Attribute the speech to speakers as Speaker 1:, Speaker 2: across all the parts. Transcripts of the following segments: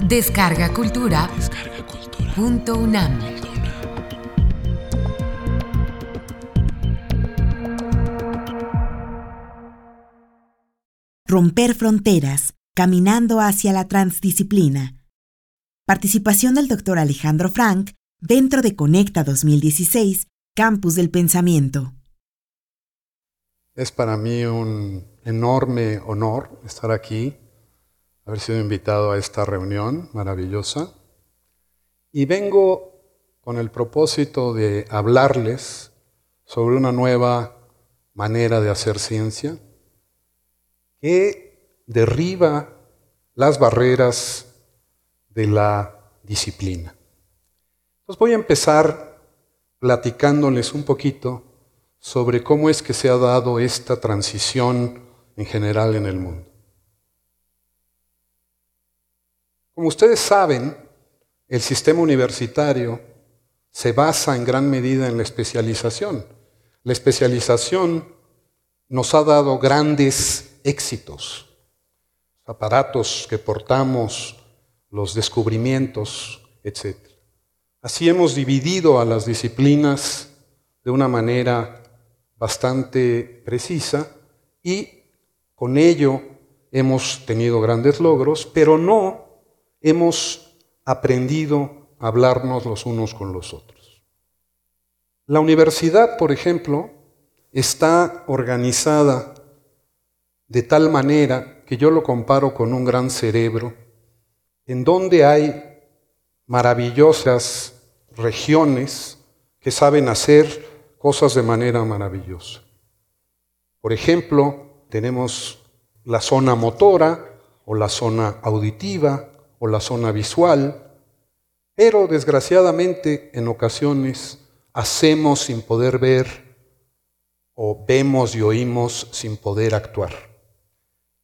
Speaker 1: Descarga Cultura. Punto UNAM.
Speaker 2: Romper fronteras, caminando hacia la transdisciplina. Participación del doctor Alejandro Frank dentro de Conecta 2016, Campus del Pensamiento.
Speaker 3: Es para mí un enorme honor estar aquí, haber sido invitado a esta reunión maravillosa. Y vengo con el propósito de hablarles sobre una nueva manera de hacer ciencia que derriba las barreras de la disciplina. Entonces voy a empezar platicándoles un poquito sobre cómo es que se ha dado esta transición en general en el mundo. Como ustedes saben, el sistema universitario se basa en gran medida en la especialización. La especialización nos ha dado grandes éxitos, aparatos que portamos, los descubrimientos, etc. Así hemos dividido a las disciplinas de una manera bastante precisa y con ello hemos tenido grandes logros, pero no hemos aprendido a hablarnos los unos con los otros. La universidad, por ejemplo, está organizada de tal manera que yo lo comparo con un gran cerebro, en donde hay maravillosas regiones que saben hacer cosas de manera maravillosa. Por ejemplo, tenemos la zona motora o la zona auditiva o la zona visual, pero desgraciadamente en ocasiones hacemos sin poder ver o vemos y oímos sin poder actuar.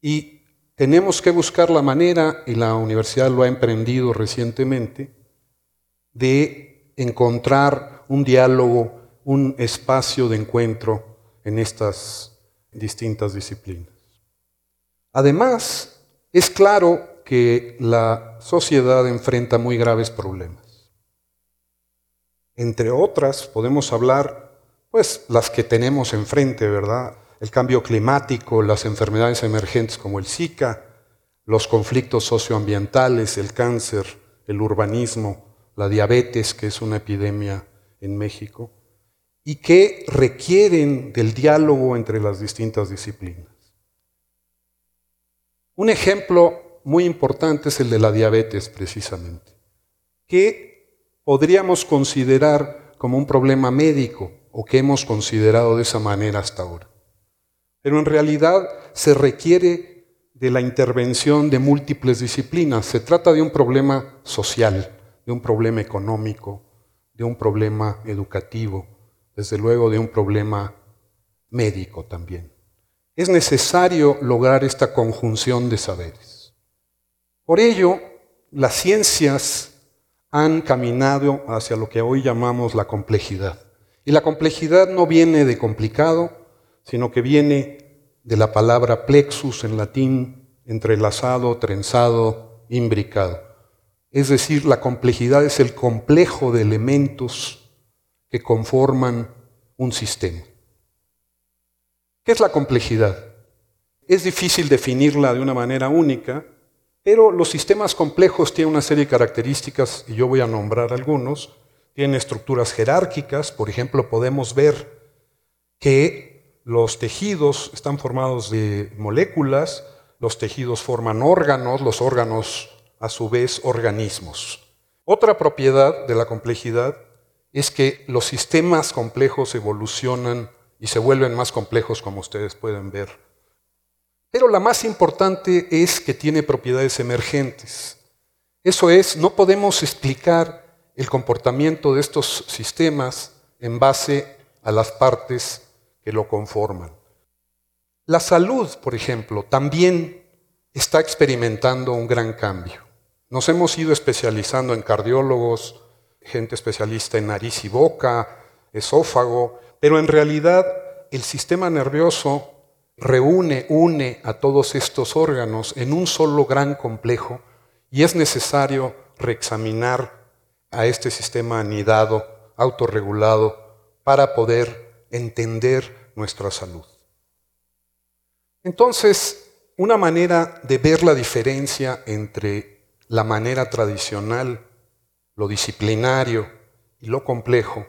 Speaker 3: Y tenemos que buscar la manera, y la universidad lo ha emprendido recientemente, de encontrar un diálogo, un espacio de encuentro en estas distintas disciplinas. Además, es claro que la sociedad enfrenta muy graves problemas. Entre otras, podemos hablar, pues, las que tenemos enfrente, ¿verdad? El cambio climático, las enfermedades emergentes como el Zika, los conflictos socioambientales, el cáncer, el urbanismo, la diabetes, que es una epidemia en México, y que requieren del diálogo entre las distintas disciplinas. Un ejemplo muy importante es el de la diabetes, precisamente, que podríamos considerar como un problema médico o que hemos considerado de esa manera hasta ahora. Pero en realidad se requiere de la intervención de múltiples disciplinas. Se trata de un problema social, de un problema económico, de un problema educativo, desde luego de un problema médico también. Es necesario lograr esta conjunción de saberes. Por ello, las ciencias han caminado hacia lo que hoy llamamos la complejidad. Y la complejidad no viene de complicado, sino que viene de la palabra plexus en latín, entrelazado, trenzado, imbricado. Es decir, la complejidad es el complejo de elementos que conforman un sistema. ¿Qué es la complejidad? Es difícil definirla de una manera única, pero los sistemas complejos tienen una serie de características, y yo voy a nombrar algunos. Tienen estructuras jerárquicas, por ejemplo, podemos ver que los tejidos están formados de moléculas, los tejidos forman órganos, los órganos a su vez organismos. Otra propiedad de la complejidad es que los sistemas complejos evolucionan y se vuelven más complejos como ustedes pueden ver. Pero la más importante es que tiene propiedades emergentes. Eso es, no podemos explicar el comportamiento de estos sistemas en base a las partes que lo conforman. La salud, por ejemplo, también está experimentando un gran cambio. Nos hemos ido especializando en cardiólogos, gente especialista en nariz y boca, esófago, pero en realidad el sistema nervioso reúne, une a todos estos órganos en un solo gran complejo y es necesario reexaminar a este sistema anidado, autorregulado, para poder entender nuestra salud. Entonces, una manera de ver la diferencia entre la manera tradicional, lo disciplinario y lo complejo,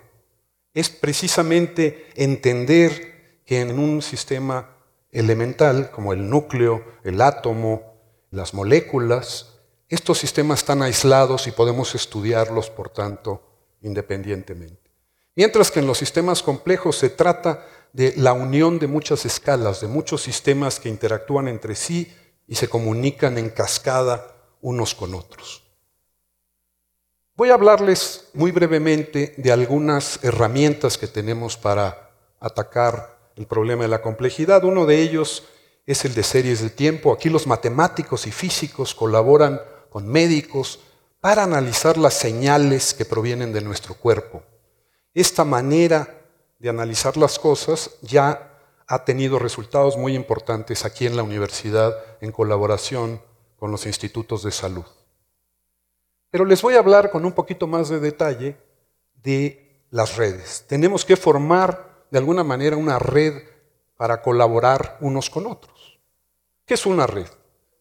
Speaker 3: es precisamente entender que en un sistema elemental, como el núcleo, el átomo, las moléculas, estos sistemas están aislados y podemos estudiarlos, por tanto, independientemente. Mientras que en los sistemas complejos se trata de la unión de muchas escalas, de muchos sistemas que interactúan entre sí y se comunican en cascada unos con otros. Voy a hablarles muy brevemente de algunas herramientas que tenemos para atacar el problema de la complejidad. Uno de ellos es el de series de tiempo. Aquí los matemáticos y físicos colaboran con médicos para analizar las señales que provienen de nuestro cuerpo. Esta manera de analizar las cosas ya ha tenido resultados muy importantes aquí en la universidad en colaboración con los institutos de salud. Pero les voy a hablar con un poquito más de detalle de las redes. Tenemos que formar de alguna manera una red para colaborar unos con otros. ¿Qué es una red?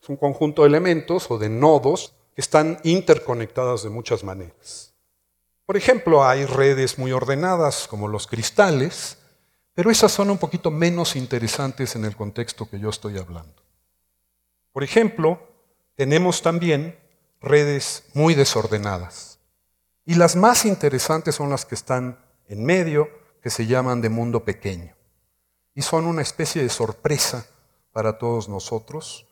Speaker 3: Es un conjunto de elementos o de nodos que están interconectadas de muchas maneras. Por ejemplo, hay redes muy ordenadas como los cristales, pero esas son un poquito menos interesantes en el contexto que yo estoy hablando. Por ejemplo, tenemos también redes muy desordenadas. Y las más interesantes son las que están en medio que se llaman de mundo pequeño. Y son una especie de sorpresa para todos nosotros.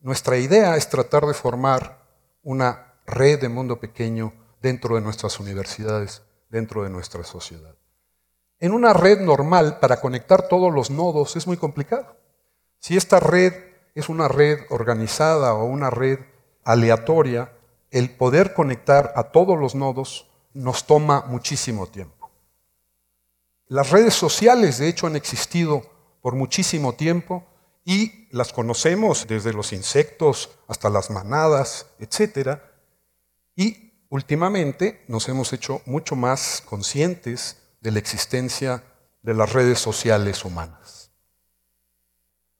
Speaker 3: Nuestra idea es tratar de formar una red de mundo pequeño dentro de nuestras universidades, dentro de nuestra sociedad. En una red normal, para conectar todos los nodos es muy complicado. Si esta red es una red organizada o una red aleatoria, el poder conectar a todos los nodos nos toma muchísimo tiempo. Las redes sociales, de hecho, han existido por muchísimo tiempo y las conocemos desde los insectos hasta las manadas, etc. Y últimamente nos hemos hecho mucho más conscientes de la existencia de las redes sociales humanas.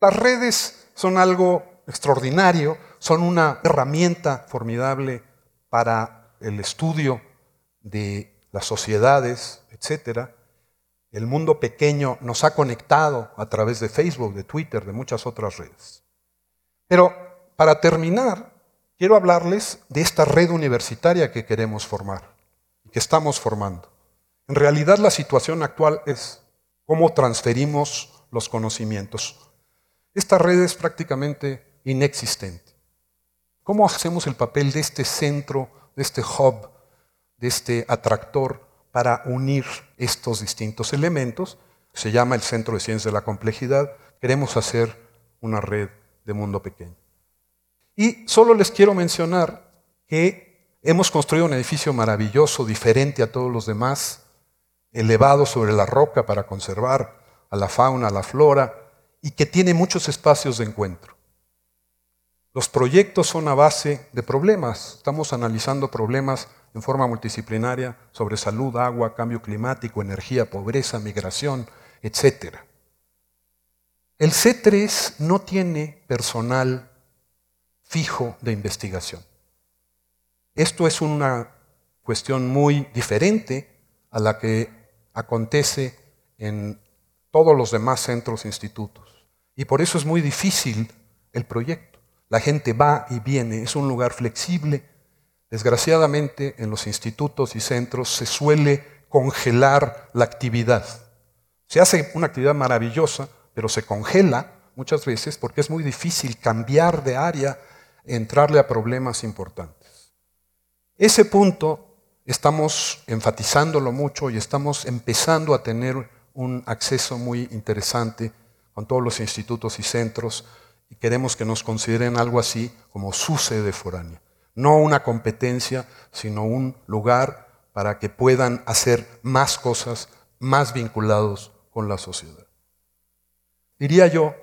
Speaker 3: Las redes son algo extraordinario, son una herramienta formidable para el estudio de las sociedades, etcétera, el mundo pequeño nos ha conectado a través de Facebook, de Twitter, de muchas otras redes. Pero para terminar, quiero hablarles de esta red universitaria que queremos formar que estamos formando. En realidad la situación actual es cómo transferimos los conocimientos. Esta red es prácticamente inexistente. ¿Cómo hacemos el papel de este centro, de este hub, de este atractor para unir estos distintos elementos. Se llama el Centro de Ciencias de la Complejidad. Queremos hacer una red de mundo pequeño. Y solo les quiero mencionar que hemos construido un edificio maravilloso, diferente a todos los demás, elevado sobre la roca para conservar a la fauna, a la flora, y que tiene muchos espacios de encuentro. Los proyectos son a base de problemas. Estamos analizando problemas en forma multidisciplinaria sobre salud, agua, cambio climático, energía, pobreza, migración, etc. El C3 no tiene personal fijo de investigación. Esto es una cuestión muy diferente a la que acontece en todos los demás centros e institutos. Y por eso es muy difícil el proyecto. La gente va y viene, es un lugar flexible Desgraciadamente, en los institutos y centros se suele congelar la actividad. Se hace una actividad maravillosa, pero se congela muchas veces porque es muy difícil cambiar de área, entrarle a problemas importantes. Ese punto estamos enfatizándolo mucho y estamos empezando a tener un acceso muy interesante con todos los institutos y centros y queremos que nos consideren algo así como su sede foránea. No una competencia, sino un lugar para que puedan hacer más cosas más vinculados con la sociedad. Diría yo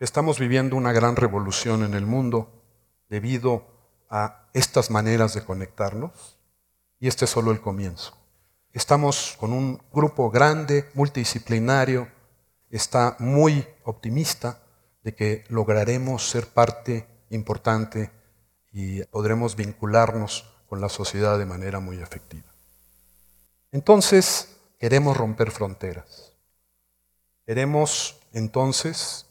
Speaker 3: Estamos viviendo una gran revolución en el mundo debido a estas maneras de conectarnos y este es solo el comienzo. Estamos con un grupo grande, multidisciplinario, está muy optimista de que lograremos ser parte importante y podremos vincularnos con la sociedad de manera muy efectiva. Entonces, queremos romper fronteras. Queremos entonces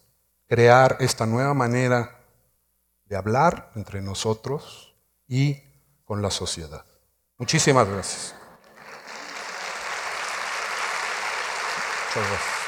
Speaker 3: crear esta nueva manera de hablar entre nosotros y con la sociedad. Muchísimas gracias. Muchas
Speaker 1: gracias.